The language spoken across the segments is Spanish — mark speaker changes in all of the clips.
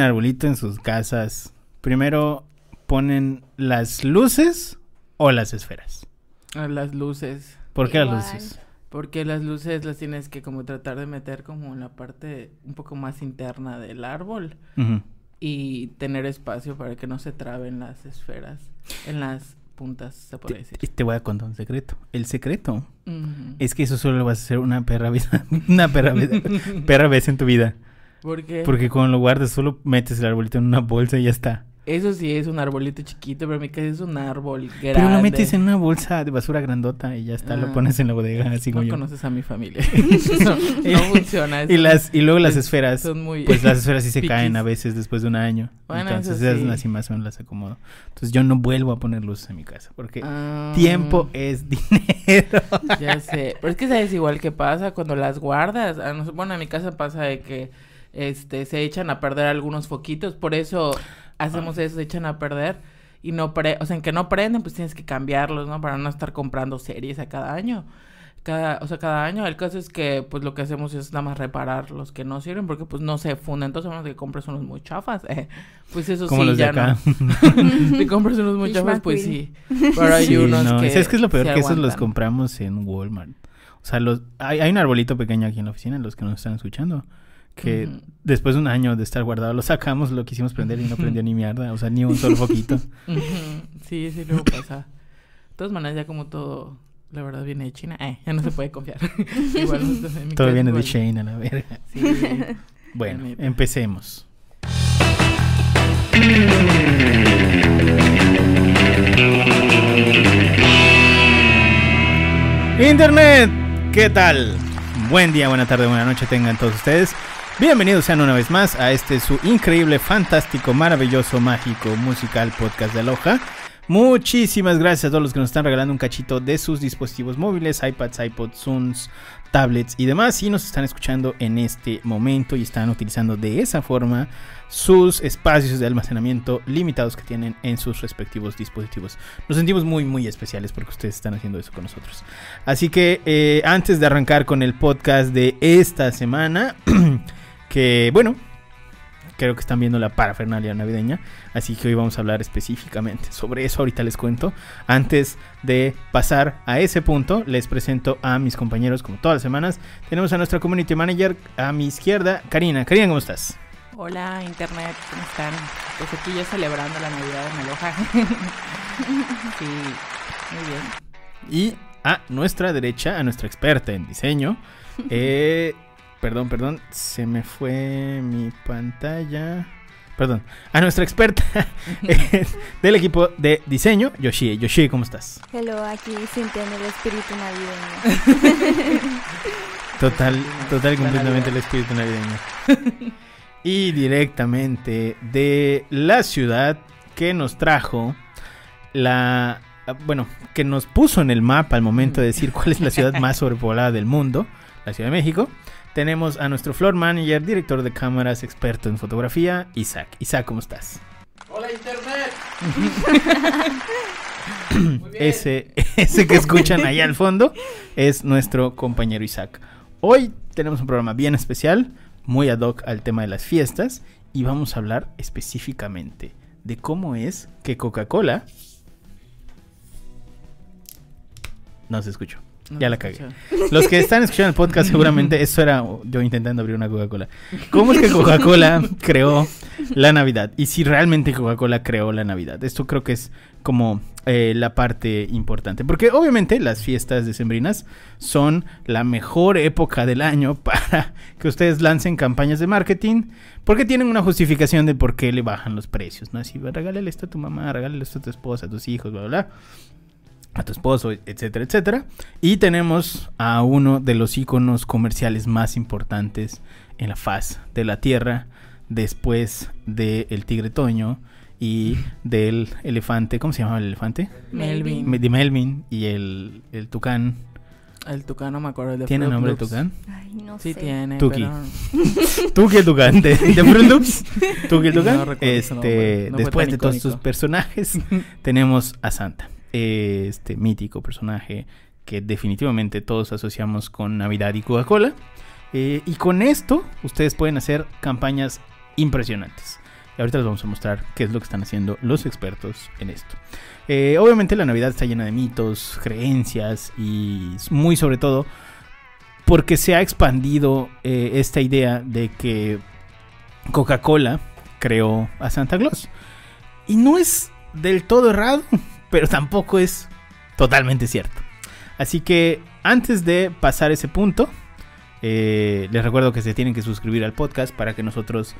Speaker 1: un arbolito en sus casas, primero ponen las luces o las esferas.
Speaker 2: A las luces.
Speaker 1: ¿Por qué las luces?
Speaker 2: Porque las luces las tienes que como tratar de meter como en la parte un poco más interna del árbol y tener espacio para que no se traben las esferas en las puntas, se puede decir.
Speaker 1: Te, te voy a contar un secreto. El secreto es que eso solo lo vas a hacer una perra vez, una perra vez, perra vez en tu vida.
Speaker 2: ¿Por qué?
Speaker 1: Porque cuando lo guardas solo metes el arbolito en una bolsa y ya está.
Speaker 2: Eso sí es un arbolito chiquito, pero mi casa es un árbol grande.
Speaker 1: Pero lo metes en una bolsa de basura grandota y ya está, lo
Speaker 2: Ah.
Speaker 1: pones en la bodega, así como
Speaker 2: No
Speaker 1: yo.
Speaker 2: conoces a mi familia. no, no funciona.
Speaker 1: Y
Speaker 2: eso.
Speaker 1: las y luego las
Speaker 2: es-
Speaker 1: esferas,
Speaker 2: Son muy...
Speaker 1: pues las esferas sí se
Speaker 2: piquis.
Speaker 1: caen a veces después de un año.
Speaker 2: Bueno,
Speaker 1: Entonces
Speaker 2: eso
Speaker 1: esas
Speaker 2: sí.
Speaker 1: así más o menos las acomodo. Entonces yo no vuelvo a poner luces en mi casa porque
Speaker 2: Ah,
Speaker 1: tiempo es dinero.
Speaker 2: Ya sé. Pero es que sabes igual que pasa cuando las guardas. A bueno, en mi casa pasa de que este se echan a perder algunos foquitos, por eso hacemos
Speaker 1: Ah.
Speaker 2: eso, se echan a perder y no pre o sea, en que no prenden, pues tienes que cambiarlos, ¿no? Para no estar comprando series a cada año. Cada, o sea, cada año. El caso es que pues lo que hacemos es nada más reparar los que no sirven porque pues no se funden. Entonces, a menos que compres unos muy chafas, eh, pues eso
Speaker 1: Como
Speaker 2: sí,
Speaker 1: los de
Speaker 2: ya
Speaker 1: acá.
Speaker 2: no. si compras unos muy chafas, pues sí. Pero hay
Speaker 1: Sí,
Speaker 2: unos
Speaker 1: no,
Speaker 2: que
Speaker 1: ¿Sabes qué es lo peor? que esos los compramos en Walmart. O sea, los hay, hay un arbolito pequeño aquí en la oficina, los que nos están escuchando, que después de un año de estar guardado lo sacamos, lo quisimos prender y no prendió ni mierda, o sea, ni un solo foquito.
Speaker 2: Ujú, Sí, sí, luego pasa. De todas maneras, ya como todo, la verdad, viene de China, eh, ya no se puede confiar. igual nosotros en mi
Speaker 1: Todo viene de
Speaker 2: igual.
Speaker 1: Shane a la verga.
Speaker 2: Sí.
Speaker 1: Bueno, empecemos. Internet, ¿qué tal? Buen día, buena tarde, buena noche tengan todos ustedes. Bienvenidos sean una vez más a este su increíble, fantástico, maravilloso, mágico, musical podcast de Aloha. Muchísimas gracias a todos los que nos están regalando un cachito de sus dispositivos móviles, iPads, iPods, Zooms, tablets y demás. Y nos están escuchando en este momento y están utilizando de esa forma sus espacios de almacenamiento limitados que tienen en sus respectivos dispositivos. Nos sentimos muy, muy especiales porque ustedes están haciendo eso con nosotros. Así que eh, antes de arrancar con el podcast de esta semana, que bueno, creo que están viendo la parafernalia navideña, así que hoy vamos a hablar específicamente sobre eso, ahorita les cuento. Antes de pasar a ese punto, les presento a mis compañeros como todas las semanas. Tenemos a nuestra community manager a mi izquierda, Karina. Karina, ¿cómo estás?
Speaker 2: Hola, Internet, ¿cómo están? Pues aquí ya celebrando la Navidad en Aloha. sí, muy bien.
Speaker 1: Y a nuestra derecha, a nuestra experta en diseño. eh, perdón, perdón, se me fue mi pantalla. Perdón, a nuestra experta del equipo de diseño, Yoshie. Yoshie, ¿cómo estás?
Speaker 3: Hello, aquí sintiendo el espíritu navideño.
Speaker 1: Total, total completamente el espíritu navideño. Y directamente de la ciudad que nos trajo la... Bueno, que nos puso en el mapa al momento de decir cuál es la ciudad más sobrepoblada del mundo, la Ciudad de México. Tenemos a nuestro floor manager, director de cámaras, experto en fotografía, Isaac. Isaac, ¿cómo estás?
Speaker 2: Hola, Internet.
Speaker 1: Ese, ese que escuchan allá al fondo es nuestro compañero Isaac. Hoy tenemos un programa bien especial, muy ad hoc al tema de las fiestas, y vamos a hablar específicamente de cómo es que Coca-Cola... No se escuchó. Ya la cagué. Los que están escuchando el podcast seguramente eso era yo intentando abrir una Coca-Cola. ¿Cómo es que Coca-Cola creó la Navidad? Y si realmente Coca-Cola creó la Navidad. Esto creo que es como eh, la parte importante. Porque obviamente las fiestas decembrinas son la mejor época del año para que ustedes lancen campañas de marketing. Porque tienen una justificación de por qué le bajan los precios. ¿no? Así, regálale esto a tu mamá, regálale esto a tu esposa, a tus hijos, bla, bla, bla a tu esposo, etcétera, etcétera. Y tenemos a uno de los iconos comerciales más importantes en la faz de la Tierra, después del tigre Toño y del elefante, ¿cómo se llamaba el elefante?
Speaker 2: Melvin.
Speaker 1: Me- De Melvin y el, el tucán.
Speaker 2: El tucán, no me acuerdo. de
Speaker 1: ¿Tiene
Speaker 2: Fruit
Speaker 1: nombre el
Speaker 2: Loops.
Speaker 1: tucán?
Speaker 3: Ay, no
Speaker 2: Sí
Speaker 3: sé.
Speaker 2: tiene,
Speaker 1: Tuki.
Speaker 2: pero...
Speaker 1: Tuki el tucán, de, de Fruit Loops. Tuki el tucán. este,
Speaker 2: nombre, no fue
Speaker 1: después de todos sus personajes, tenemos a Santa. Este mítico personaje que definitivamente todos asociamos con Navidad y Coca-Cola. Eh, y con esto ustedes pueden hacer campañas impresionantes. Y ahorita les vamos a mostrar qué es lo que están haciendo los expertos en esto. Eh, obviamente la Navidad está llena de mitos, creencias y muy sobre todo porque se ha expandido eh, esta idea de que Coca-Cola creó a Santa Claus. Y no es del todo errado, pero tampoco es totalmente cierto. Así que antes de pasar ese punto, eh, les recuerdo que se tienen que suscribir al podcast para que nosotros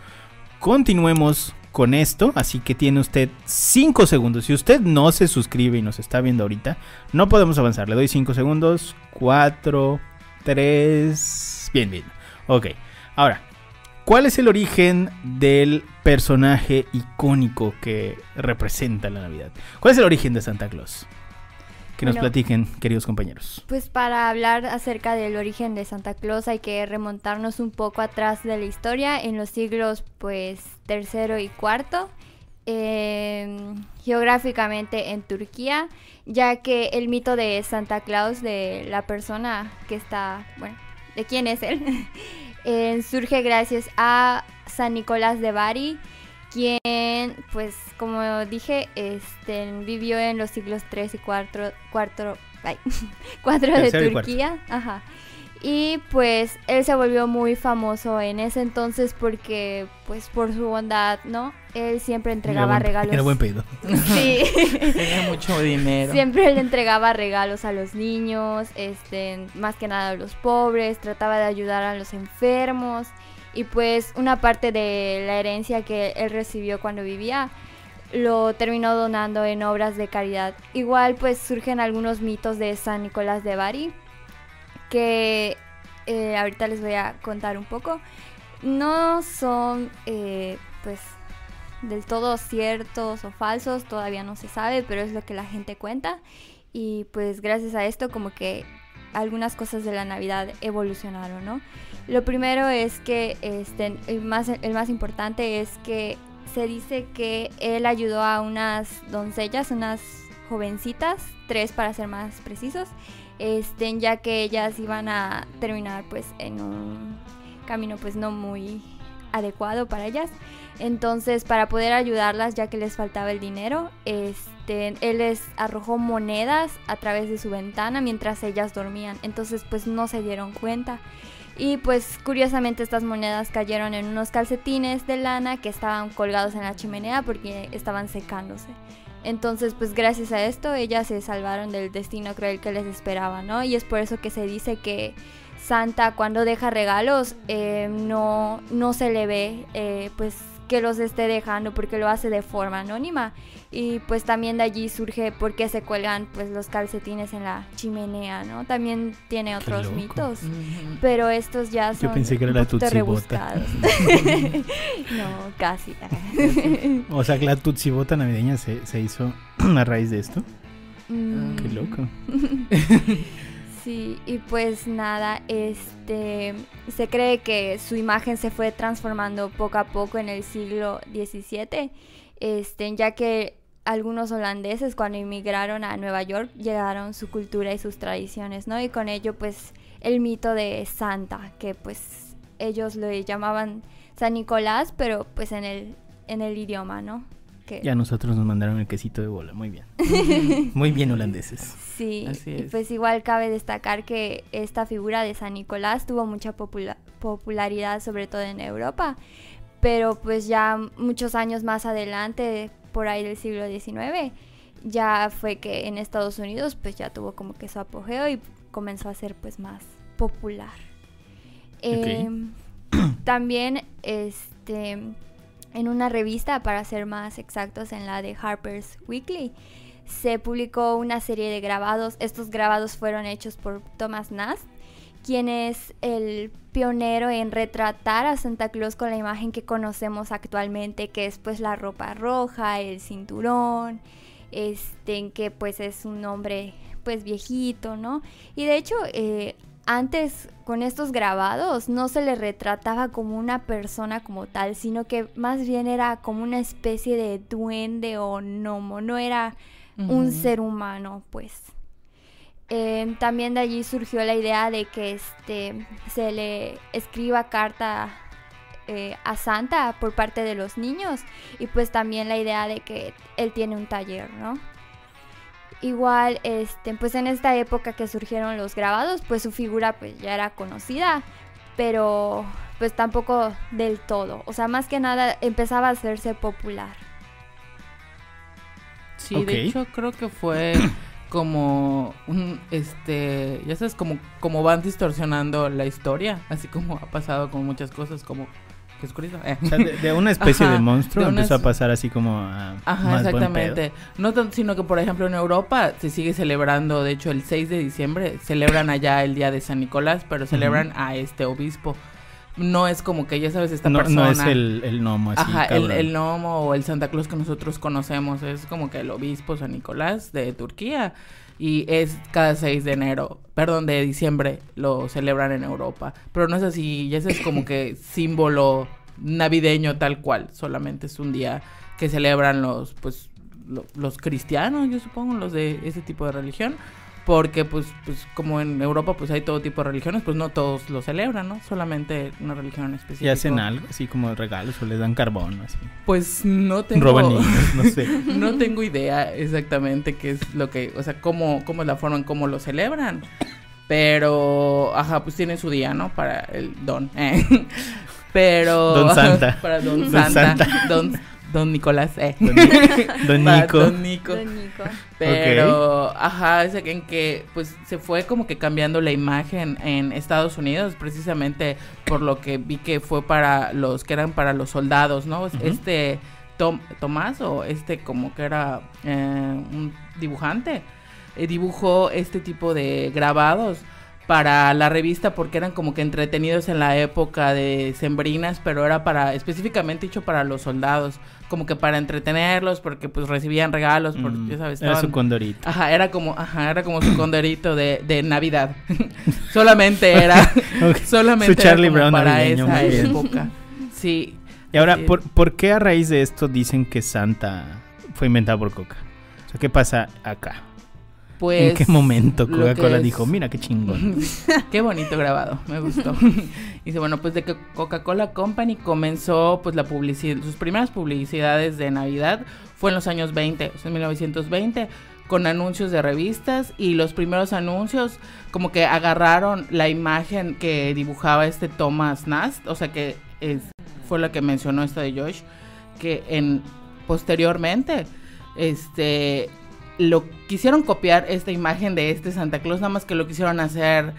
Speaker 1: continuemos con esto. Así que tiene usted 5 segundos. Si usted no se suscribe y nos está viendo ahorita, no podemos avanzar. Le doy 5 segundos. 4, 3. Bien, bien. Ok. Ahora, ¿cuál es el origen del personaje icónico que representa la Navidad? ¿Cuál es el origen de Santa Claus? Que nos
Speaker 3: Bueno.
Speaker 1: platiquen, queridos compañeros.
Speaker 3: Pues para hablar acerca del origen de Santa Claus hay que remontarnos un poco atrás de la historia en los siglos pues tercero y cuarto. eh, geográficamente en Turquía, ya que el mito de Santa Claus, de la persona que está, bueno, de quién es él, eh, surge gracias a San Nicolás de Bari, quien, pues, como dije, este, vivió en los siglos 3 y 4, cuatro, ay, cuatro de
Speaker 1: y.
Speaker 3: Turquía. Ajá. Y pues él se volvió muy famoso en ese entonces porque, pues, por su bondad, ¿no? Él siempre entregaba
Speaker 1: Era buen-
Speaker 3: regalos.
Speaker 1: Era buen pedido.
Speaker 3: Sí.
Speaker 2: Tenía mucho dinero.
Speaker 3: Siempre le entregaba regalos a los niños, este, más que nada a los pobres, trataba de ayudar a los enfermos y pues una parte de la herencia que él recibió cuando vivía lo terminó donando en obras de caridad. Igual pues surgen algunos mitos de San Nicolás de Bari que eh, ahorita les voy a contar un poco. No son eh, pues del todo ciertos o falsos, todavía no se sabe, pero es lo que la gente cuenta. Y pues gracias a esto como que algunas cosas de la Navidad evolucionaron, ¿no? Lo primero es que este, el, más, el más importante es que se dice que él ayudó a unas doncellas, unas jovencitas, tres para ser más precisos, este, ya que ellas iban a terminar pues en un camino pues no muy adecuado para ellas. Entonces, para poder ayudarlas, ya que les faltaba el dinero, este, él les arrojó monedas a través de su ventana mientras ellas dormían. Entonces, pues no se dieron cuenta. Y pues curiosamente estas monedas cayeron en unos calcetines de lana que estaban colgados en la chimenea porque estaban secándose. Entonces, pues gracias a esto ellas se salvaron del destino cruel que les esperaba, ¿no? Y es por eso que se dice que Santa cuando deja regalos eh, no, no se le ve eh, pues que los esté dejando porque lo hace de forma anónima y pues también de allí surge por qué se cuelgan pues los calcetines en la chimenea, ¿no? También tiene otros mitos. Pero estos ya son
Speaker 1: pensé que era la
Speaker 3: rebuscados. no, casi.
Speaker 1: O sea, que la tutsibota navideña se, se hizo a raíz de esto.
Speaker 3: Mm,
Speaker 1: Qué loco.
Speaker 3: Sí, y pues nada, este se cree que su imagen se fue transformando poco a poco en el siglo XVII, este, ya que algunos holandeses cuando inmigraron a Nueva York llegaron su cultura y sus tradiciones, ¿no? Y con ello pues el mito de Santa, que pues ellos lo llamaban San Nicolás, pero pues en el en el idioma, ¿no? Que
Speaker 1: Ya nosotros nos mandaron el quesito de bola. Muy bien. Muy bien, holandeses.
Speaker 3: Sí,
Speaker 2: Así
Speaker 3: y pues igual cabe destacar que esta figura de San Nicolás tuvo mucha popula- popularidad, sobre todo en Europa, pero pues ya muchos años más adelante, por ahí del siglo XIX, ya fue que en Estados Unidos pues ya tuvo como que su apogeo y comenzó a ser pues más popular. Em, también este en una revista, para ser más exactos, en la de Harper's Weekly, se publicó una serie de grabados. Estos grabados fueron hechos por Thomas Nast, quien es el pionero en retratar a Santa Claus con la imagen que conocemos actualmente, que es pues la ropa roja, el cinturón, este, en que pues es un hombre pues viejito, ¿no? Y de hecho, eh, antes con estos grabados no se le retrataba como una persona como tal, sino que más bien era como una especie de duende o gnomo, no era un ser humano, pues. Eh, también de allí surgió la idea de que este se le escriba carta eh, a Santa por parte de los niños y pues también la idea de que él tiene un taller, ¿no? Igual, este, pues en esta época que surgieron los grabados, pues su figura pues ya era conocida, pero pues tampoco del todo. O sea, más que nada empezaba a hacerse popular.
Speaker 2: Sí, de hecho creo que fue como un, este, ya sabes, como, como van distorsionando la historia, así como ha pasado con muchas cosas, como eh.
Speaker 1: O sea, de, de una especie
Speaker 2: Ajá,
Speaker 1: de monstruo
Speaker 2: de
Speaker 1: empezó a pasar así como a
Speaker 2: Ajá,
Speaker 1: más
Speaker 2: exactamente. No tanto, sino que por ejemplo en Europa se sigue celebrando, de hecho el 6 de diciembre celebran allá el día de San Nicolás, pero celebran a este obispo. No es como que ya sabes esta
Speaker 1: No,
Speaker 2: persona.
Speaker 1: no es el, el gnomo así,
Speaker 2: Ajá, el, el gnomo o el Santa Claus que nosotros conocemos es como que el obispo San Nicolás de Turquía y es cada 6 de enero, perdón, de diciembre lo celebran en Europa, pero no es así, ya ese es como que símbolo navideño tal cual, solamente es un día que celebran los pues lo- los cristianos, yo supongo, los de ese tipo de religión. Porque, pues, pues, como en Europa, pues, hay todo tipo de religiones, pues, no todos lo celebran, ¿no? Solamente una religión en específico.
Speaker 1: Y hacen algo así como regalos o les dan carbón así.
Speaker 2: Pues no tengo...
Speaker 1: Roban niños, no sé.
Speaker 2: No tengo idea exactamente qué es lo que, o sea, cómo, cómo es la forma en cómo lo celebran. Pero, ajá, pues tienen su día, ¿no? Para el don. eh. Pero...
Speaker 1: Don Santa.
Speaker 2: Para don,
Speaker 1: Don
Speaker 2: Santa.
Speaker 1: Santa.
Speaker 2: Don, don Nicolás, eh.
Speaker 1: Don, Nico.
Speaker 2: Don Nico.
Speaker 3: Don Nico.
Speaker 2: Pero, ajá, es en que pues se fue como que cambiando la imagen en Estados Unidos, precisamente por lo que vi que fue para los que eran para los soldados, ¿no? Este Tom, Tomás o este como que era eh, un dibujante, eh, dibujó este tipo de grabados para la revista porque eran como que entretenidos en la época de sembrinas, pero era para específicamente hecho para los soldados, como que para entretenerlos porque pues recibían regalos, porque
Speaker 1: Mm,
Speaker 2: ya sabes,
Speaker 1: Era su
Speaker 2: estaban-
Speaker 1: condorito.
Speaker 2: Ajá, era como, ajá, era como su condorito de, de Navidad. solamente era,
Speaker 1: Ok.
Speaker 2: solamente
Speaker 1: Su Charlie
Speaker 2: era
Speaker 1: Brown
Speaker 2: para
Speaker 1: navideño,
Speaker 2: esa época. Sí.
Speaker 1: Y ahora,
Speaker 2: Sí.
Speaker 1: ¿por, ¿por qué a raíz de esto dicen que Santa fue inventado por Coca? O sea, ¿qué pasa acá?
Speaker 2: Pues.
Speaker 1: ¿En qué momento Coca-Cola dijo, mira qué chingón?
Speaker 2: Qué bonito grabado, me gustó. Dice, bueno, pues de que Coca-Cola Company comenzó pues la publicidad, sus primeras publicidades de Navidad fue en los años 20, o sea, en 1920, con anuncios de revistas y los primeros anuncios como que agarraron la imagen que dibujaba este Thomas Nast, o sea que es- fue la que mencionó esta de Josh, que en posteriormente este lo quisieron copiar esta imagen de este Santa Claus, nada más que lo quisieron hacer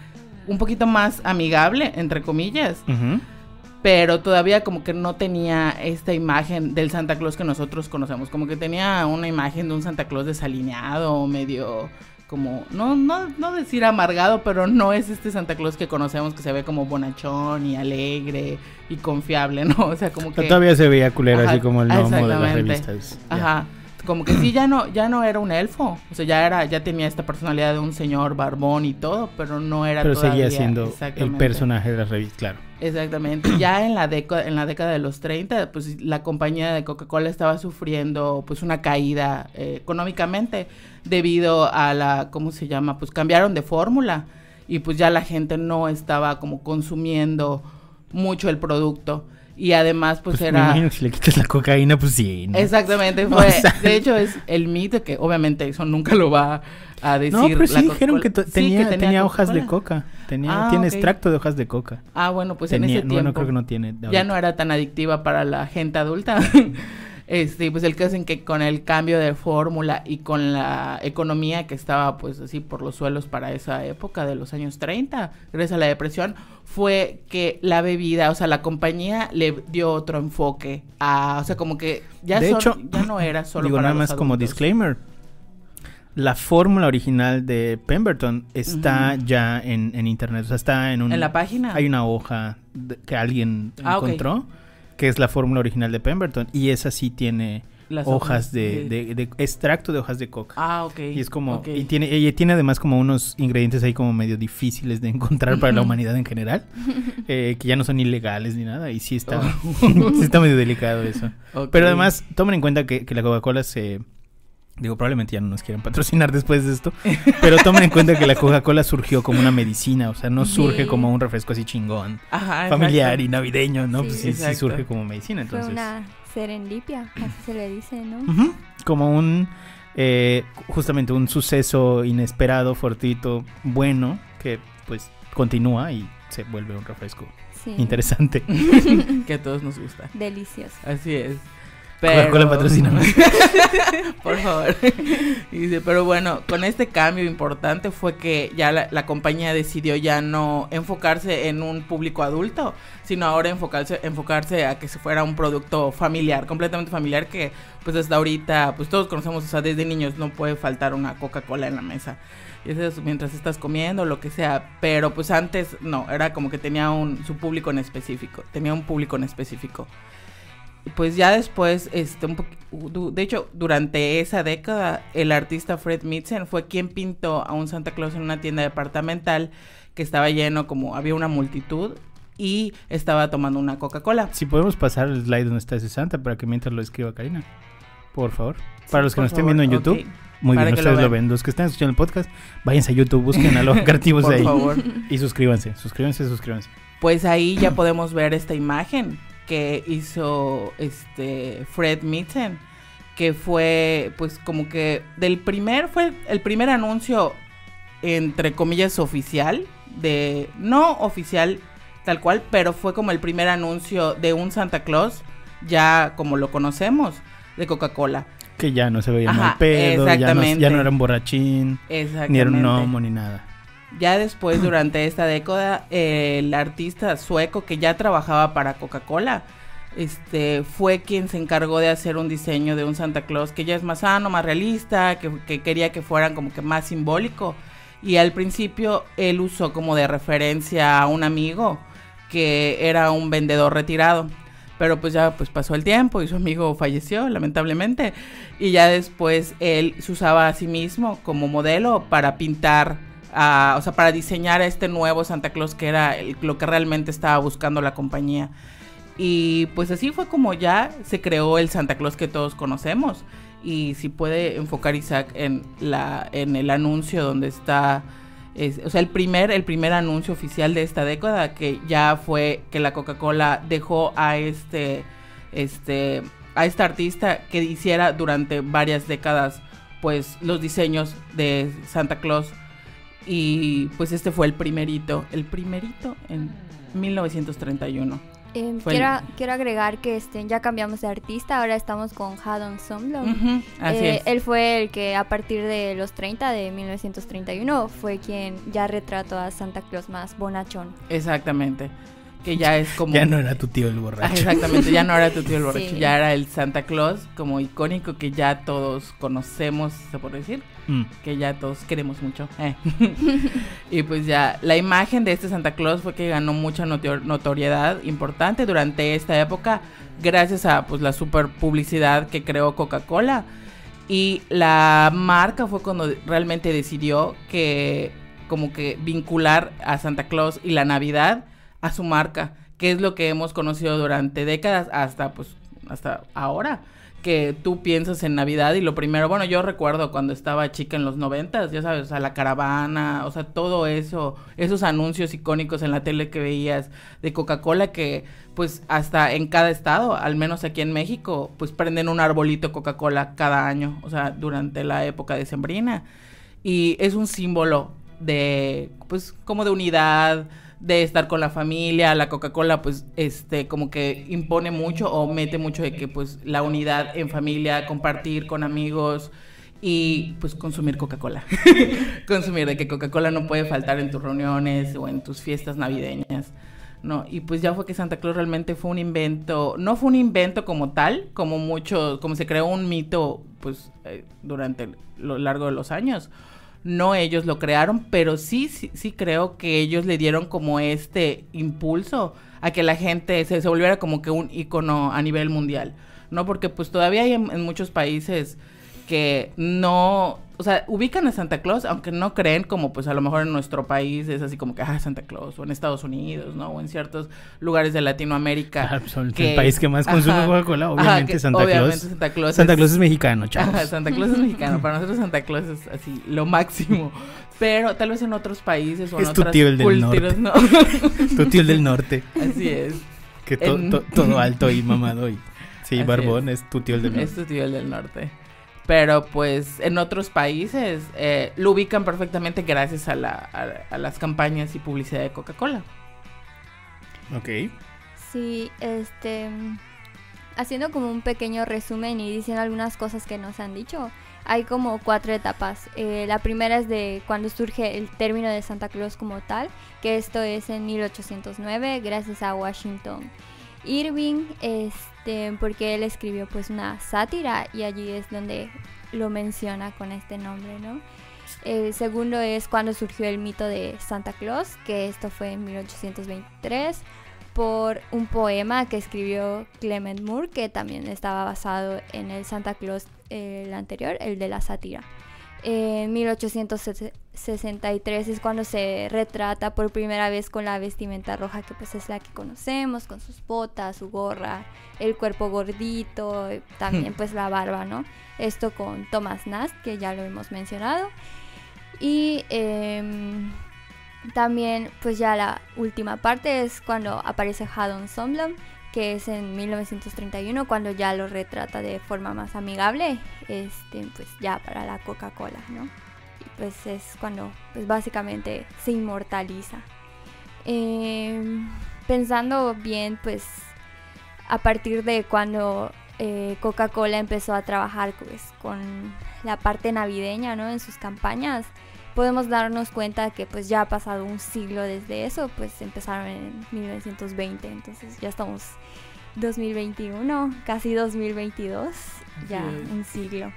Speaker 2: un poquito más amigable, entre comillas, pero todavía como que no tenía esta imagen del Santa Claus que nosotros conocemos, como que tenía una imagen de un Santa Claus desalineado, medio como, no, no, no decir amargado, pero no es este Santa Claus que conocemos que se ve como bonachón y alegre y confiable, ¿no? O sea, como que...
Speaker 1: todavía se veía culero
Speaker 2: Ajá,
Speaker 1: así como el gnomo de las revistas.
Speaker 2: Ajá. Como que sí, ya no, ya no era un elfo. O sea, ya era, ya tenía esta personalidad de un señor barbón y todo, pero no era
Speaker 1: Pero seguía
Speaker 2: todavía-
Speaker 1: siendo el personaje de las revistas, claro.
Speaker 2: Exactamente. Ya en la década, en la década de los 30, pues la compañía de Coca-Cola estaba sufriendo pues una caída eh, económicamente debido a la, ¿cómo se llama? Pues cambiaron de fórmula y pues ya la gente no estaba como consumiendo mucho el producto y además pues,
Speaker 1: Pues, me
Speaker 2: era
Speaker 1: imagino que si le quitas la cocaína, pues sí. ¿no?
Speaker 2: Exactamente,
Speaker 1: O
Speaker 2: fue.
Speaker 1: sea-
Speaker 2: De hecho, es el mito que obviamente eso nunca lo va a decir.
Speaker 1: No, pero
Speaker 2: la
Speaker 1: sí dijeron
Speaker 2: Coca-Cola.
Speaker 1: que
Speaker 2: Sí,
Speaker 1: tenía,
Speaker 2: que
Speaker 1: tenía hojas de coca. Tenía,
Speaker 2: Ah,
Speaker 1: tiene extracto de hojas de coca.
Speaker 2: Ah, bueno, pues
Speaker 1: Tenía-
Speaker 2: en ese
Speaker 1: no,
Speaker 2: tiempo.
Speaker 1: no creo que no tiene.
Speaker 2: ya no era tan adictiva para la gente adulta. este, pues el caso en que con el cambio de fórmula y con la economía que estaba pues así por los suelos para esa época de los años 30, gracias a la depresión, fue que la bebida, o sea, la compañía le dio otro enfoque a, o sea, como que ya,
Speaker 1: De
Speaker 2: son-
Speaker 1: hecho,
Speaker 2: ya no era solo
Speaker 1: Digo,
Speaker 2: para
Speaker 1: nada
Speaker 2: los
Speaker 1: más como disclaimer. La fórmula original de Pemberton está ya en, en internet. O sea, está en un.
Speaker 2: En la página.
Speaker 1: Hay una hoja de- que alguien
Speaker 2: Ah,
Speaker 1: encontró. Que es la fórmula original de Pemberton. Y esa sí tiene
Speaker 2: Las
Speaker 1: hojas de,
Speaker 2: sí.
Speaker 1: de- de extracto de hojas de coca.
Speaker 2: Ah, ok.
Speaker 1: Y es como, y tiene, y tiene además como unos ingredientes ahí como medio difíciles de encontrar para la humanidad en general, eh, que ya no son ilegales ni nada, y sí está,
Speaker 2: Oh.
Speaker 1: sí está medio delicado eso. Pero además, tomen en cuenta que, que la Coca-Cola se, Digo, probablemente ya no nos quieran patrocinar después de esto. Pero tomen en cuenta que la Coca-Cola surgió como una medicina. O sea, no surge
Speaker 3: Sí.
Speaker 1: como un refresco así chingón,
Speaker 2: Ajá,
Speaker 1: familiar y navideño, ¿no?
Speaker 3: Sí.
Speaker 1: pues sí, sí surge como medicina.
Speaker 3: Fue
Speaker 1: Entonces,
Speaker 3: una serendipia, así se le dice, ¿no?
Speaker 1: Como un, eh, justamente un suceso inesperado, fortuito, bueno, que pues continúa y se vuelve un refresco
Speaker 3: Sí.
Speaker 1: interesante.
Speaker 2: que a todos nos gusta.
Speaker 3: Delicioso.
Speaker 2: Así es.
Speaker 1: Coca-Cola patrocínanos.
Speaker 2: Por favor. Y dice, pero bueno, con este cambio importante fue que ya la, la compañía decidió ya no enfocarse en un público adulto, sino ahora enfocarse, enfocarse a que se fuera un producto familiar, completamente familiar, que pues hasta ahorita, pues todos conocemos, o sea, desde niños no puede faltar una Coca-Cola en la mesa. Y eso es mientras estás comiendo, lo que sea. Pero pues antes no, era como que tenía un, su público en específico, tenía un público en específico. Pues ya después, este, un de hecho, durante esa década, el artista Fred Mitzen fue quien pintó a un Santa Claus en una tienda departamental que estaba lleno, como había una multitud y estaba tomando una Coca-Cola.
Speaker 1: Si podemos pasar el slide donde está ese Santa para que mientras lo escriba Karina. Por favor. Para los que nos estén viendo en. YouTube, muy
Speaker 2: Para
Speaker 1: bien,
Speaker 2: lo
Speaker 1: ustedes lo ven. Los que están escuchando el podcast, váyanse a YouTube, busquen a los creativos ahí.
Speaker 2: favor.
Speaker 1: Y suscríbanse, suscríbanse, suscríbanse.
Speaker 2: Pues ahí ya podemos ver esta imagen que hizo este Fred Mitten, que fue pues como que del primer, fue el primer anuncio entre comillas oficial, de no oficial tal cual, pero fue como el primer anuncio de un Santa Claus, ya como lo conocemos, de Coca-Cola.
Speaker 1: Que ya no se veía mal pedo, ya no, ya no era un borrachín, ni era un gnomo, ni nada.
Speaker 2: Ya después, durante esta década, el artista sueco que ya trabajaba para Coca-Cola, este, fue quien se encargó de hacer un diseño de un Santa Claus que ya es más sano, más realista, que, que quería que fueran como que más simbólico. Y al principio él usó como de referencia a un amigo que era un vendedor retirado. Pero pues ya pues pasó el tiempo y su amigo falleció, lamentablemente. Y ya después él se usaba a sí mismo como modelo para pintar, o sea, para diseñar este nuevo Santa Claus que era lo que realmente estaba buscando la compañía. Y pues así fue como ya se creó el Santa Claus que todos conocemos. Y si puede enfocar Isaac en la en el anuncio donde está es- o sea, el primer el primer anuncio oficial de esta década que ya fue que la Coca-Cola dejó a este este a esta artista que hiciera durante varias décadas pues los diseños de Santa Claus y pues este fue el primerito, el primerito en 1931.
Speaker 3: Eh,
Speaker 2: Fue el-
Speaker 3: quiero, quiero agregar que este, ya cambiamos de artista, ahora estamos con Haddon
Speaker 2: así
Speaker 3: Eh,
Speaker 2: es.
Speaker 3: Él fue el que a partir de los 30 de 1931 fue quien ya retrató a Santa Claus más bonachón.
Speaker 2: Exactamente. Que ya es como
Speaker 1: Ya no era tu tío el
Speaker 2: Ah,
Speaker 1: borracho.
Speaker 2: Exactamente, ya no era tu tío el borracho,
Speaker 3: Sí.
Speaker 2: ya era el Santa Claus como icónico que ya todos conocemos, se puede decir,
Speaker 1: Mm.
Speaker 2: que ya todos queremos mucho. eh. y pues ya, la imagen de este Santa Claus fue que ganó mucha notor- notoriedad importante durante esta época, gracias a pues la super publicidad que creó Coca-Cola. Y la marca fue cuando realmente decidió que como que vincular a Santa Claus y la Navidad a su marca, que es lo que hemos conocido durante décadas hasta pues hasta ahora que tú piensas en Navidad y lo primero, bueno, yo recuerdo cuando estaba chica en los noventas, ya sabes, o sea, la caravana, o sea, todo eso, esos anuncios icónicos en la tele que veías de Coca-Cola que pues hasta en cada estado, al menos aquí en México, pues prenden un arbolito Coca-Cola cada año, o sea, durante la época de Sembrina. Y es un símbolo de, pues, como de unidad, de estar con la familia, la Coca-Cola pues este como que impone mucho o mete mucho de que pues la unidad en familia, compartir con amigos y pues consumir Coca-Cola. consumir de que Coca-Cola no puede faltar en tus reuniones o en tus fiestas navideñas. No, y pues ya fue que Santa Claus realmente fue un invento, no fue un invento como tal, como mucho, como se creó un mito pues eh, durante lo largo de los años. No ellos lo crearon, pero sí, sí, sí creo que ellos le dieron como este impulso a que la gente se, se volviera como que un icono a nivel mundial, ¿no? Porque pues todavía hay en, en muchos países que no, o sea, ubican a Santa Claus, aunque no creen como pues a lo mejor en nuestro país es así como que, ah, Santa Claus, o en Estados Unidos, ¿no? O en ciertos lugares de Latinoamérica.
Speaker 1: Ah, pues, el país que más consume Coca-Cola, obviamente, Santa,
Speaker 2: obviamente
Speaker 1: Claus.
Speaker 2: Santa Claus.
Speaker 1: Santa Claus es mexicano, chavos.
Speaker 2: Ajá, Santa Claus es mexicano, para nosotros Santa Claus es así, lo máximo. Pero tal vez en otros países o en
Speaker 1: es tu
Speaker 2: otras
Speaker 1: tío el del
Speaker 2: culturas,
Speaker 1: norte.
Speaker 2: ¿no?
Speaker 1: tu tío el del norte.
Speaker 2: Así es.
Speaker 1: Que to-
Speaker 2: En-
Speaker 1: to- todo alto y mamado y... Sí,
Speaker 2: Así
Speaker 1: barbón, es. tu tío el del norte.
Speaker 2: Es tu tío el del norte. Pero pues en otros países eh, lo ubican perfectamente gracias a, la, a, a las campañas y publicidad de Coca-Cola.
Speaker 1: Ok.
Speaker 3: Sí, este. Haciendo como un pequeño resumen y diciendo algunas cosas que nos han dicho, hay como cuatro etapas. Eh, la primera es de cuando surge el término de Santa Claus como tal, que esto es en 1809, gracias a Washington Irving, este, porque él escribió pues una sátira y allí es donde lo menciona con este nombre, ¿no? El segundo es cuando surgió el mito de Santa Claus, que esto fue en 1823 por un poema que escribió Clement Moore, que también estaba basado en el Santa Claus, eh, el anterior, el de la sátira. En 1863 es cuando se retrata por primera vez con la vestimenta roja, que pues es la que conocemos, con sus botas, su gorra, el cuerpo gordito, también pues la barba, ¿no? Esto con Thomas Nast, que ya lo hemos mencionado. Y em, también, pues ya la última parte es cuando aparece Haddon Sundblom, que es en 1931, cuando ya lo retrata de forma más amigable, este, pues ya para la Coca-Cola, ¿no? Y pues es cuando, pues básicamente se inmortaliza. Em, pensando bien, pues a partir de cuando eh, Coca-Cola empezó a trabajar pues, con la parte navideña, ¿no? En sus campañas, podemos darnos cuenta que pues ya ha pasado un siglo desde eso, pues empezaron en 1920, entonces ya estamos 2021, casi 2022, ya un siglo.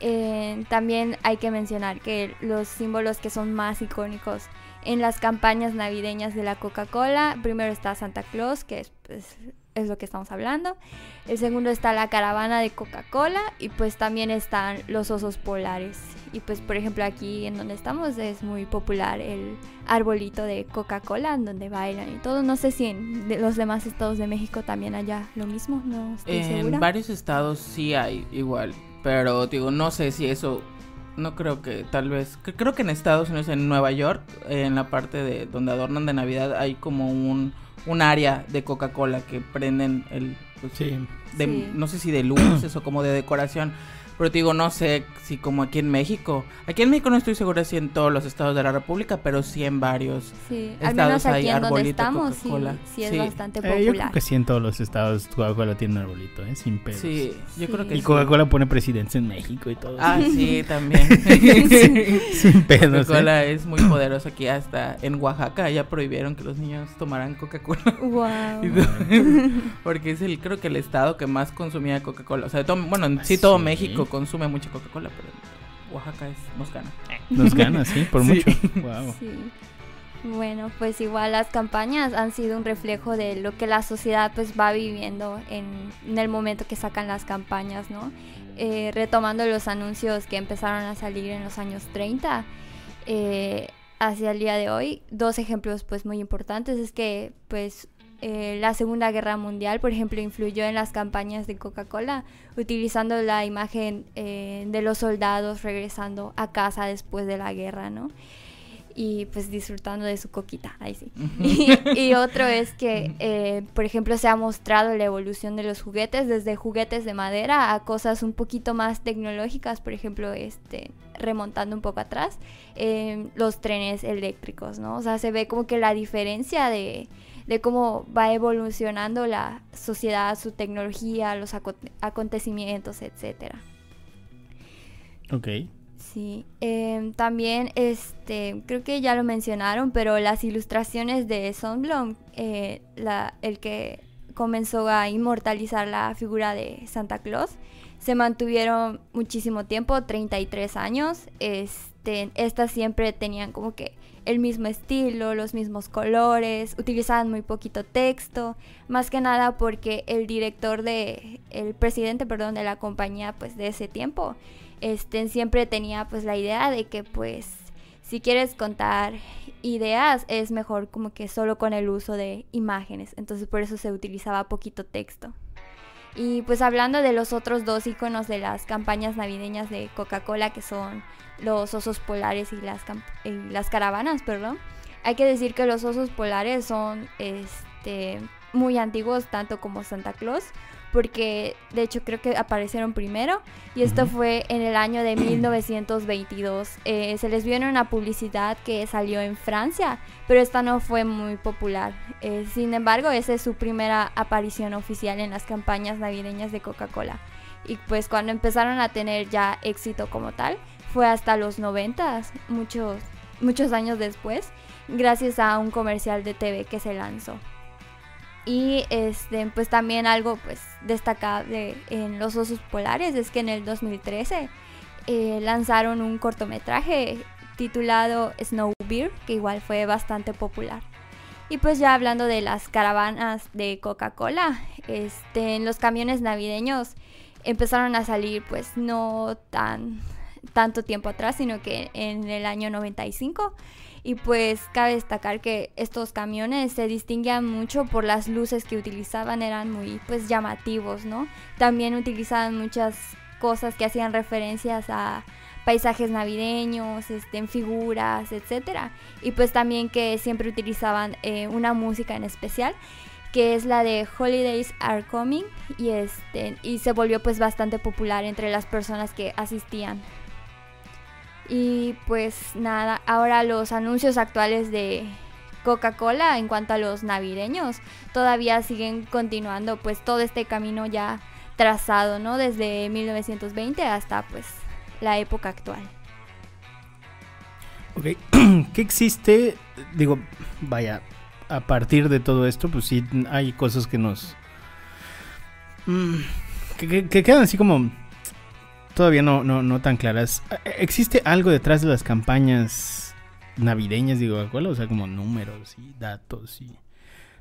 Speaker 3: Eh, también hay que mencionar que los símbolos que son más icónicos en las campañas navideñas de la Coca-Cola, primero está Santa Claus, que es, pues, es lo que estamos hablando. El segundo está la caravana de Coca-Cola y pues también están los osos polares. Y pues por ejemplo aquí en donde estamos es muy popular el arbolito de Coca-Cola en donde bailan y todo. No sé si en de- los demás estados de México también haya lo mismo, no estoy
Speaker 2: En
Speaker 3: segura.
Speaker 2: varios estados sí hay igual, pero digo, no sé si eso, no creo que tal vez, cre- creo que en Estados Unidos, en Nueva York, en la parte de donde adornan de Navidad, hay como un, un área de Coca-Cola que prenden el, pues,
Speaker 1: Sí.
Speaker 2: de-
Speaker 3: Sí.
Speaker 2: no sé si de luces o como de decoración. Pero te digo, no sé si como aquí en México. Aquí en México no estoy segura si en todos los estados de la República, pero sí en varios.
Speaker 3: Sí, al
Speaker 2: estados
Speaker 3: menos aquí
Speaker 2: hay
Speaker 3: en donde
Speaker 2: arbolito
Speaker 3: estamos sí,
Speaker 2: Coca-Cola.
Speaker 3: sí es
Speaker 2: Sí.
Speaker 3: bastante
Speaker 1: Eh, yo
Speaker 3: popular.
Speaker 1: creo que sí en todos los estados Coca-Cola tiene un arbolito, ¿eh? Sin pedos.
Speaker 2: Sí, yo
Speaker 3: Sí.
Speaker 2: creo que
Speaker 1: Y
Speaker 2: sí.
Speaker 1: Coca-Cola pone presidentes en México y todo.
Speaker 2: Ah, sí, también.
Speaker 1: Sin pedos, ¿eh?
Speaker 2: Coca-Cola es muy poderosa aquí hasta en Oaxaca ya prohibieron que los niños tomaran Coca-Cola.
Speaker 3: Wow.
Speaker 2: Porque es el creo que el estado que más consumía Coca-Cola. O sea, todo- bueno, en sí todo
Speaker 1: Sí.
Speaker 2: México consume mucha Coca-Cola, pero Oaxaca es nos gana.
Speaker 1: Nos gana, sí, por
Speaker 2: Sí.
Speaker 1: mucho. Wow.
Speaker 3: Sí. Bueno, pues igual las campañas han sido un reflejo de lo que la sociedad pues va viviendo en, en el momento que sacan las campañas, ¿no? Eh, retomando los anuncios que empezaron a salir en los años 30 eh, hacia el día de hoy, dos ejemplos pues muy importantes es que pues eh, la Segunda Guerra Mundial, por ejemplo, influyó en las campañas de Coca-Cola, utilizando la imagen eh, de los soldados regresando a casa después de la guerra, ¿no? Y pues disfrutando de su coquita, ahí sí. Y, y otro es que, eh, por ejemplo, se ha mostrado la evolución de los juguetes, desde juguetes de madera a cosas un poquito más tecnológicas, por ejemplo, este remontando un poco atrás, los trenes eléctricos, ¿no? O sea, se ve como que la diferencia de, de cómo va evolucionando la sociedad, su tecnología, los aco- acontecimientos, etcétera.
Speaker 1: Ok.
Speaker 3: Sí, em, también este, creo que ya lo mencionaron, pero las ilustraciones de Sundblom, eh, la, el que comenzó a inmortalizar la figura de Santa Claus, se mantuvieron muchísimo tiempo, 33 años, este, estas siempre tenían como que el mismo estilo, los mismos colores, utilizaban muy poquito texto, más que nada porque el director de, el presidente, perdón, de la compañía, pues de ese tiempo, este, siempre tenía pues la idea de que pues si quieres contar ideas es mejor como que solo con el uso de imágenes, entonces por eso se utilizaba poquito texto. Y pues hablando de los otros dos iconos de las campañas navideñas de Coca-Cola, que son los osos polares y las, las caravanas, perdón, hay que decir que los osos polares son este, muy antiguos, tanto como Santa Claus, porque de hecho creo que aparecieron primero y esto fue en el año de 1922. Eh, se les vio en una publicidad que salió en Francia, pero esta no fue muy popular. Eh, sin embargo, esa es su primera aparición oficial en las campañas navideñas de Coca-Cola. Y pues cuando empezaron a tener ya éxito como tal, fue hasta los 90, muchos, muchos años después, gracias a un comercial de TV que se lanzó. Y este, pues también algo pues destacable en los osos polares es que en el 2013 eh, lanzaron un cortometraje titulado Snowbeard, que igual fue bastante popular. Y pues ya hablando de las caravanas de Coca-Cola, este, los camiones navideños empezaron a salir pues no tan tanto tiempo atrás, sino que en el año 95 y pues cabe destacar que estos camiones se distinguían mucho por las luces que utilizaban, eran muy pues llamativos, ¿no? También utilizaban muchas cosas que hacían referencias a paisajes navideños, este, en figuras, etcétera. Y pues también que siempre utilizaban eh, una música en especial que es la de Holidays Are Coming y este y se volvió pues bastante popular entre las personas que asistían y pues nada, ahora los anuncios actuales de Coca-Cola en cuanto a los navideños todavía siguen continuando pues todo este camino ya trazado, ¿no? Desde 1920 hasta pues la época actual.
Speaker 1: Ok, ¿qué existe? Digo, vaya, a partir de todo esto, pues sí hay cosas que nos... Mm, que quedan así como todavía no, no, no tan claras. ¿Existe algo detrás de las campañas navideñas de Coca-Cola? O sea, como números y datos y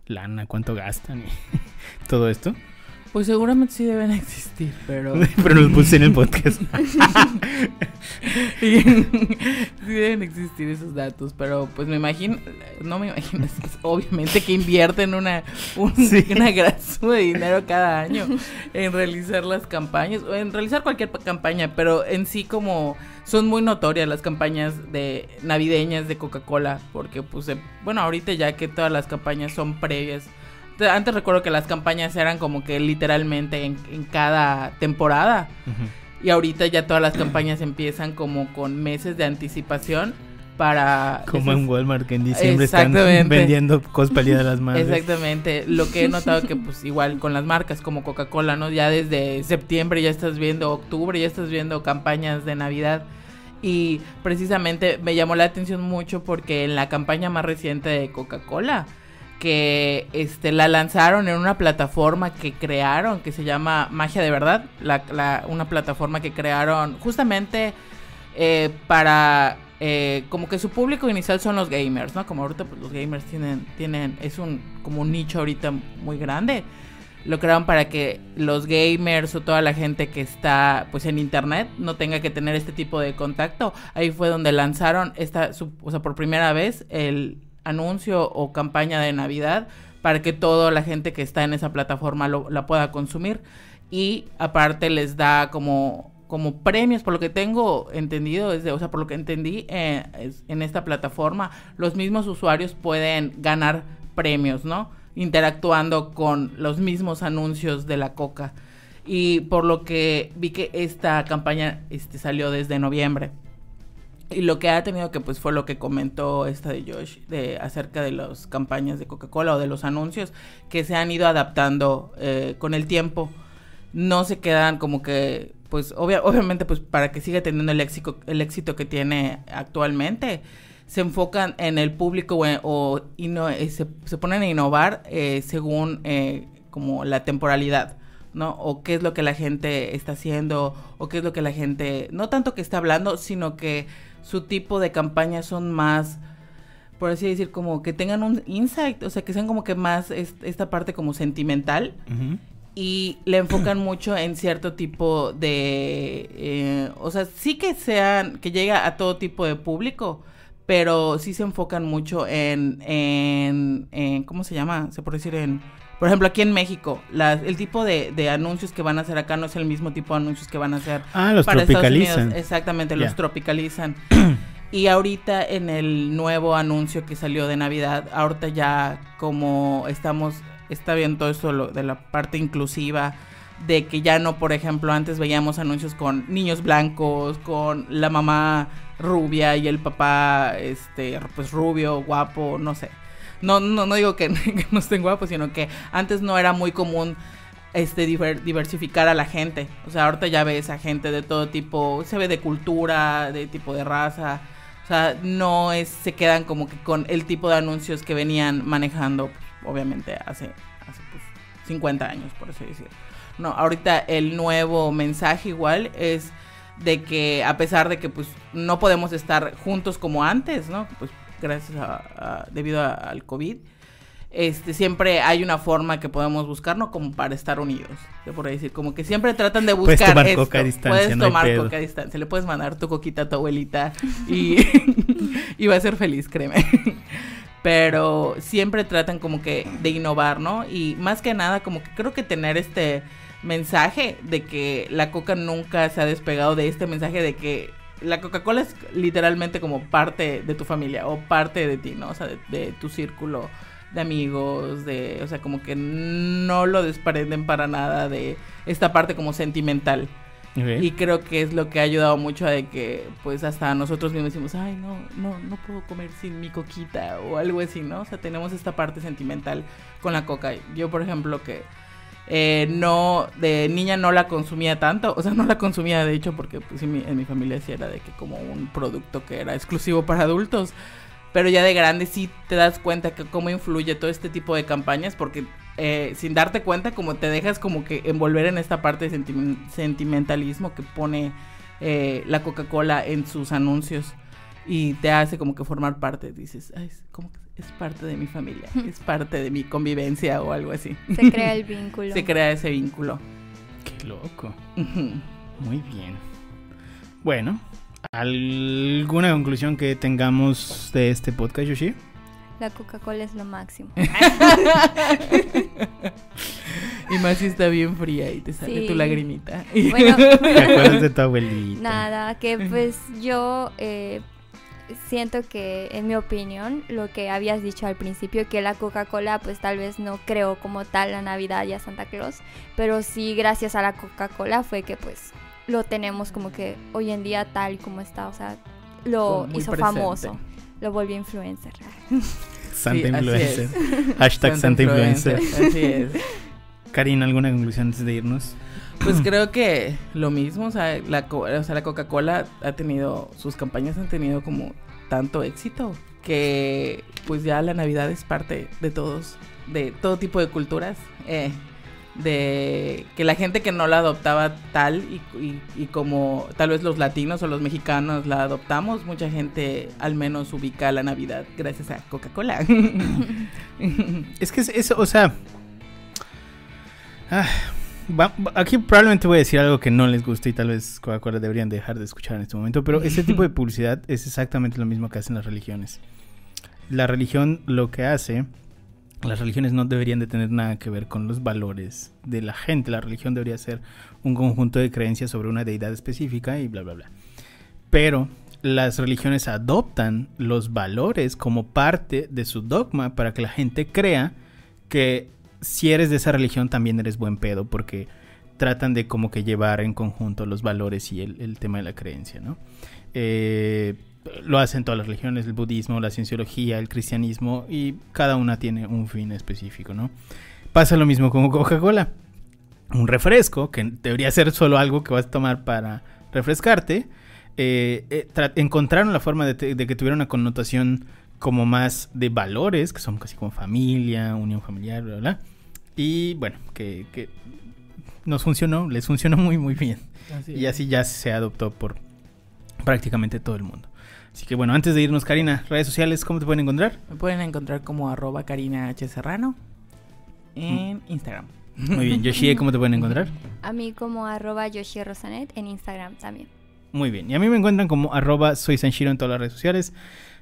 Speaker 1: lana, cuánto gastan y todo esto.
Speaker 2: Pues seguramente sí deben existir, pero...
Speaker 1: pero los puse en el podcast.
Speaker 2: sí deben existir esos datos, pero pues me imagino, no me imagino, obviamente que invierten una, una gran suma de dinero cada año en realizar las campañas, o en realizar cualquier campaña, pero en sí como son muy notorias las campañas de navideñas de Coca-Cola, porque pues, bueno, ahorita ya que todas las campañas son previas antes recuerdo que las campañas eran como que literalmente en, cada temporada. Y ahorita ya todas las campañas empiezan como con meses de anticipación para...
Speaker 1: Como en Walmart que en diciembre están vendiendo cosas de las Madres.
Speaker 2: Exactamente. Lo que he notado que pues igual con las marcas como Coca-Cola, ¿no? Ya desde septiembre ya estás viendo octubre, ya estás viendo campañas de Navidad. Y precisamente me llamó la atención mucho porque en la campaña más reciente de Coca-Cola que este, la lanzaron en una plataforma que crearon, que se llama Magia de Verdad, la, una plataforma que crearon justamente eh, para, eh, como que su público inicial son los gamers, ¿no? Como ahorita pues, los gamers tienen, tienen, es un, como un nicho ahorita muy grande. Lo crearon para que los gamers o toda la gente que está pues en internet no tenga que tener este tipo de contacto. Ahí fue donde lanzaron esta, o sea, por primera vez el anuncio o campaña de Navidad para que toda la gente que está en esa plataforma lo, la pueda consumir. Y aparte les da como, como premios, por lo que tengo entendido, es o sea, por lo que entendí eh, en esta plataforma, los mismos usuarios pueden ganar premios, ¿no? Interactuando con los mismos anuncios de la coca. Y por lo que vi que esta campaña este, salió desde noviembre. Y lo que ha tenido que pues fue lo que comentó esta de Josh de acerca de las campañas de Coca-Cola o de los anuncios que se han ido adaptando eh, con el tiempo. No se quedan como que pues obviamente pues para que siga teniendo el éxito el éxito que tiene actualmente se enfocan en el público o, y no, eh, se, se, ponen a innovar eh, según como la temporalidad ¿no? O qué es lo que la gente está haciendo, o qué es lo que la gente, no tanto que está hablando, sino que su tipo de campañas son más, por así decir, como que tengan un insight, o sea, que sean como que más esta parte como sentimental. Y le enfocan mucho en cierto tipo de, eh, o sea, sí que sean, que llega a todo tipo de público, pero sí se enfocan mucho en, en, en ¿cómo se llama? Se puede decir en por ejemplo, aquí en México, el tipo de, anuncios que van a hacer acá no es el mismo tipo de anuncios que van a hacer
Speaker 1: ah, los para tropicalizan.
Speaker 2: Exactamente, los tropicalizan. y ahorita en el nuevo anuncio que salió de Navidad, ahorita ya como estamos, está bien todo eso de la parte inclusiva, de que ya no, por ejemplo, antes veíamos anuncios con niños blancos, con la mamá rubia y el papá, este, pues rubio, guapo, no sé. No, no, no digo que, no estén guapos, sino que antes no era muy común este diversificar a la gente. O sea, ahorita ya ves a gente de todo tipo, se ve de cultura, de tipo de raza. O sea, no es, se quedan como que con el tipo de anuncios que venían manejando, obviamente, hace, pues, 50 años, por así decirlo. No, ahorita el nuevo mensaje igual es de que a pesar de que pues no podemos estar juntos como antes, ¿no? Pues gracias a, debido al COVID, este, siempre hay una forma que podemos buscar, ¿no? Como para estar unidos, por decir, como que siempre tratan de buscar
Speaker 1: puedes tomar
Speaker 2: esto.
Speaker 1: Coca a distancia,
Speaker 2: puedes tomar coca a distancia, le puedes mandar tu coquita a tu abuelita y, y va a ser feliz, créeme. Pero siempre tratan como que de innovar, ¿no? Y más que nada, como que creo que tener este mensaje de que la coca nunca se ha despegado de este mensaje de que la Coca-Cola es literalmente como parte de tu familia o parte de ti, ¿no? O sea, de, tu círculo de amigos, de, o sea, como que no lo desprenden para nada de esta parte como sentimental. Y creo que es lo que ha ayudado mucho a de que, pues, hasta nosotros mismos decimos, ay, no, no, no puedo comer sin mi coquita o algo así, ¿no? O sea, tenemos esta parte sentimental con la coca. Yo, por ejemplo, que eh, no, de niña no la consumía tanto, o sea, no la consumía de hecho porque pues, en, mi, familia sí era de que como un producto que era exclusivo para adultos, pero ya de grande sí te das cuenta que cómo influye todo este tipo de campañas porque eh, sin darte cuenta como te dejas como que envolver en esta parte de sentimentalismo que pone eh, la Coca-Cola en sus anuncios y te hace como que formar parte, dices, ay, como que es parte de mi familia, es parte de mi convivencia o algo así.
Speaker 3: Se crea el vínculo.
Speaker 2: Se crea ese vínculo.
Speaker 1: Qué loco. Muy bien. Bueno, ¿alguna conclusión que tengamos de este podcast, Yoshi?
Speaker 3: La Coca-Cola es lo máximo.
Speaker 2: y más si está bien fría y te sale tu lagrimita.
Speaker 1: Bueno, ¿Te acuerdas de tu abuelita?
Speaker 3: Nada, que pues yo eh, siento que, en mi opinión, lo que habías dicho al principio, que la Coca-Cola pues tal vez no creó como tal la Navidad y a Santa Claus, pero sí gracias a la Coca-Cola fue que pues lo tenemos como que hoy en día tal como está, o sea, lo hizo famoso, lo volvió influencer.
Speaker 1: Santa influencer. Hashtag Santa, influencer. Así es. Karina, ¿alguna conclusión antes de irnos?
Speaker 2: Pues creo que lo mismo, o sea, la, o sea, la Coca-Cola ha tenido, sus campañas han tenido como tanto éxito que pues ya la Navidad es parte de todos, de todo tipo de culturas, eh, de que la gente que no la adoptaba tal y, y, como tal vez los latinos o los mexicanos la adoptamos, mucha gente al menos ubica la Navidad gracias a Coca-Cola.
Speaker 1: es que es eso, o sea... Ah, aquí probablemente voy a decir algo que no les guste y tal vez Coca-Cola deberían dejar de escuchar en este momento, pero ese tipo de publicidad es exactamente lo mismo que hacen las religiones. La religión lo que hace, las religiones no deberían de tener nada que ver con los valores de la gente, la religión debería ser un conjunto de creencias sobre una deidad específica y bla, bla, bla. Pero las religiones adoptan los valores como parte de su dogma para que la gente crea que si eres de esa religión también eres buen pedo porque tratan de como que llevar en conjunto los valores y el, tema de la creencia, ¿no? Eh, lo hacen todas las religiones, el budismo, la cienciología, el cristianismo y cada una tiene un fin específico, ¿no? Pasa lo mismo con Coca-Cola. Un refresco, que debería ser solo algo que vas a tomar para refrescarte, eh, eh, encontraron la forma de, de, que tuviera una connotación como más de valores, que son casi como familia, unión familiar, bla, bla. Y bueno, que, nos funcionó, les funcionó muy, muy bien.
Speaker 2: Así
Speaker 1: Y así ya se adoptó por prácticamente todo el mundo. Así que bueno, antes de irnos, Karina, redes sociales, ¿cómo te pueden encontrar?
Speaker 2: Me pueden encontrar como arroba Karina H. Serrano en
Speaker 1: Mm.
Speaker 2: Instagram.
Speaker 1: Muy bien, Yoshie, ¿cómo te pueden encontrar?
Speaker 3: A mí como arroba Yoshi Rosanet en Instagram también.
Speaker 1: Muy bien, y a mí me encuentran como arroba soy Sanshiro en todas las redes sociales,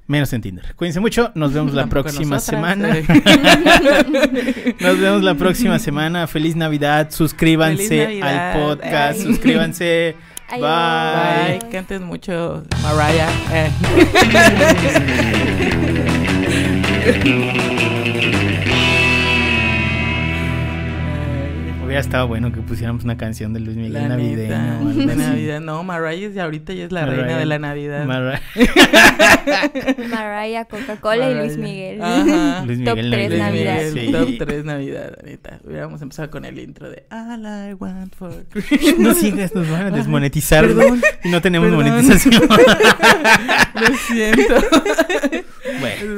Speaker 1: menos en Tinder. Cuídense mucho, nos vemos la próxima
Speaker 2: nosotras,
Speaker 1: semana.
Speaker 2: eh.
Speaker 1: Nos vemos la próxima semana. Feliz Navidad. Suscríbanse
Speaker 2: Feliz Navidad.
Speaker 1: al podcast.
Speaker 2: Ay.
Speaker 1: Suscríbanse. Bye.
Speaker 2: Bye, canten mucho Mariah. eh.
Speaker 1: Hubiera estado bueno que pusiéramos una canción de Luis Miguel
Speaker 2: La
Speaker 1: navideño.
Speaker 2: neta,
Speaker 1: o algo
Speaker 2: de. Navidad. No, Mariah es de ahorita ya es la
Speaker 1: Mariah.
Speaker 2: reina de la Navidad.
Speaker 1: Mariah.
Speaker 3: Mariah, Coca-Cola y Luis. Miguel.
Speaker 2: Ajá.
Speaker 1: Luis
Speaker 3: Top
Speaker 1: Miguel
Speaker 3: 3
Speaker 2: Luis
Speaker 3: Navidad.
Speaker 2: Miguel,
Speaker 1: Sí.
Speaker 2: Top 3 Navidad, neta. Hubiéramos empezado con el intro de All I want for Christmas.
Speaker 1: No sigas, nos van a desmonetizar.
Speaker 2: perdón,
Speaker 1: y no tenemos
Speaker 2: perdón.
Speaker 1: monetización.
Speaker 2: Lo siento.
Speaker 1: bueno.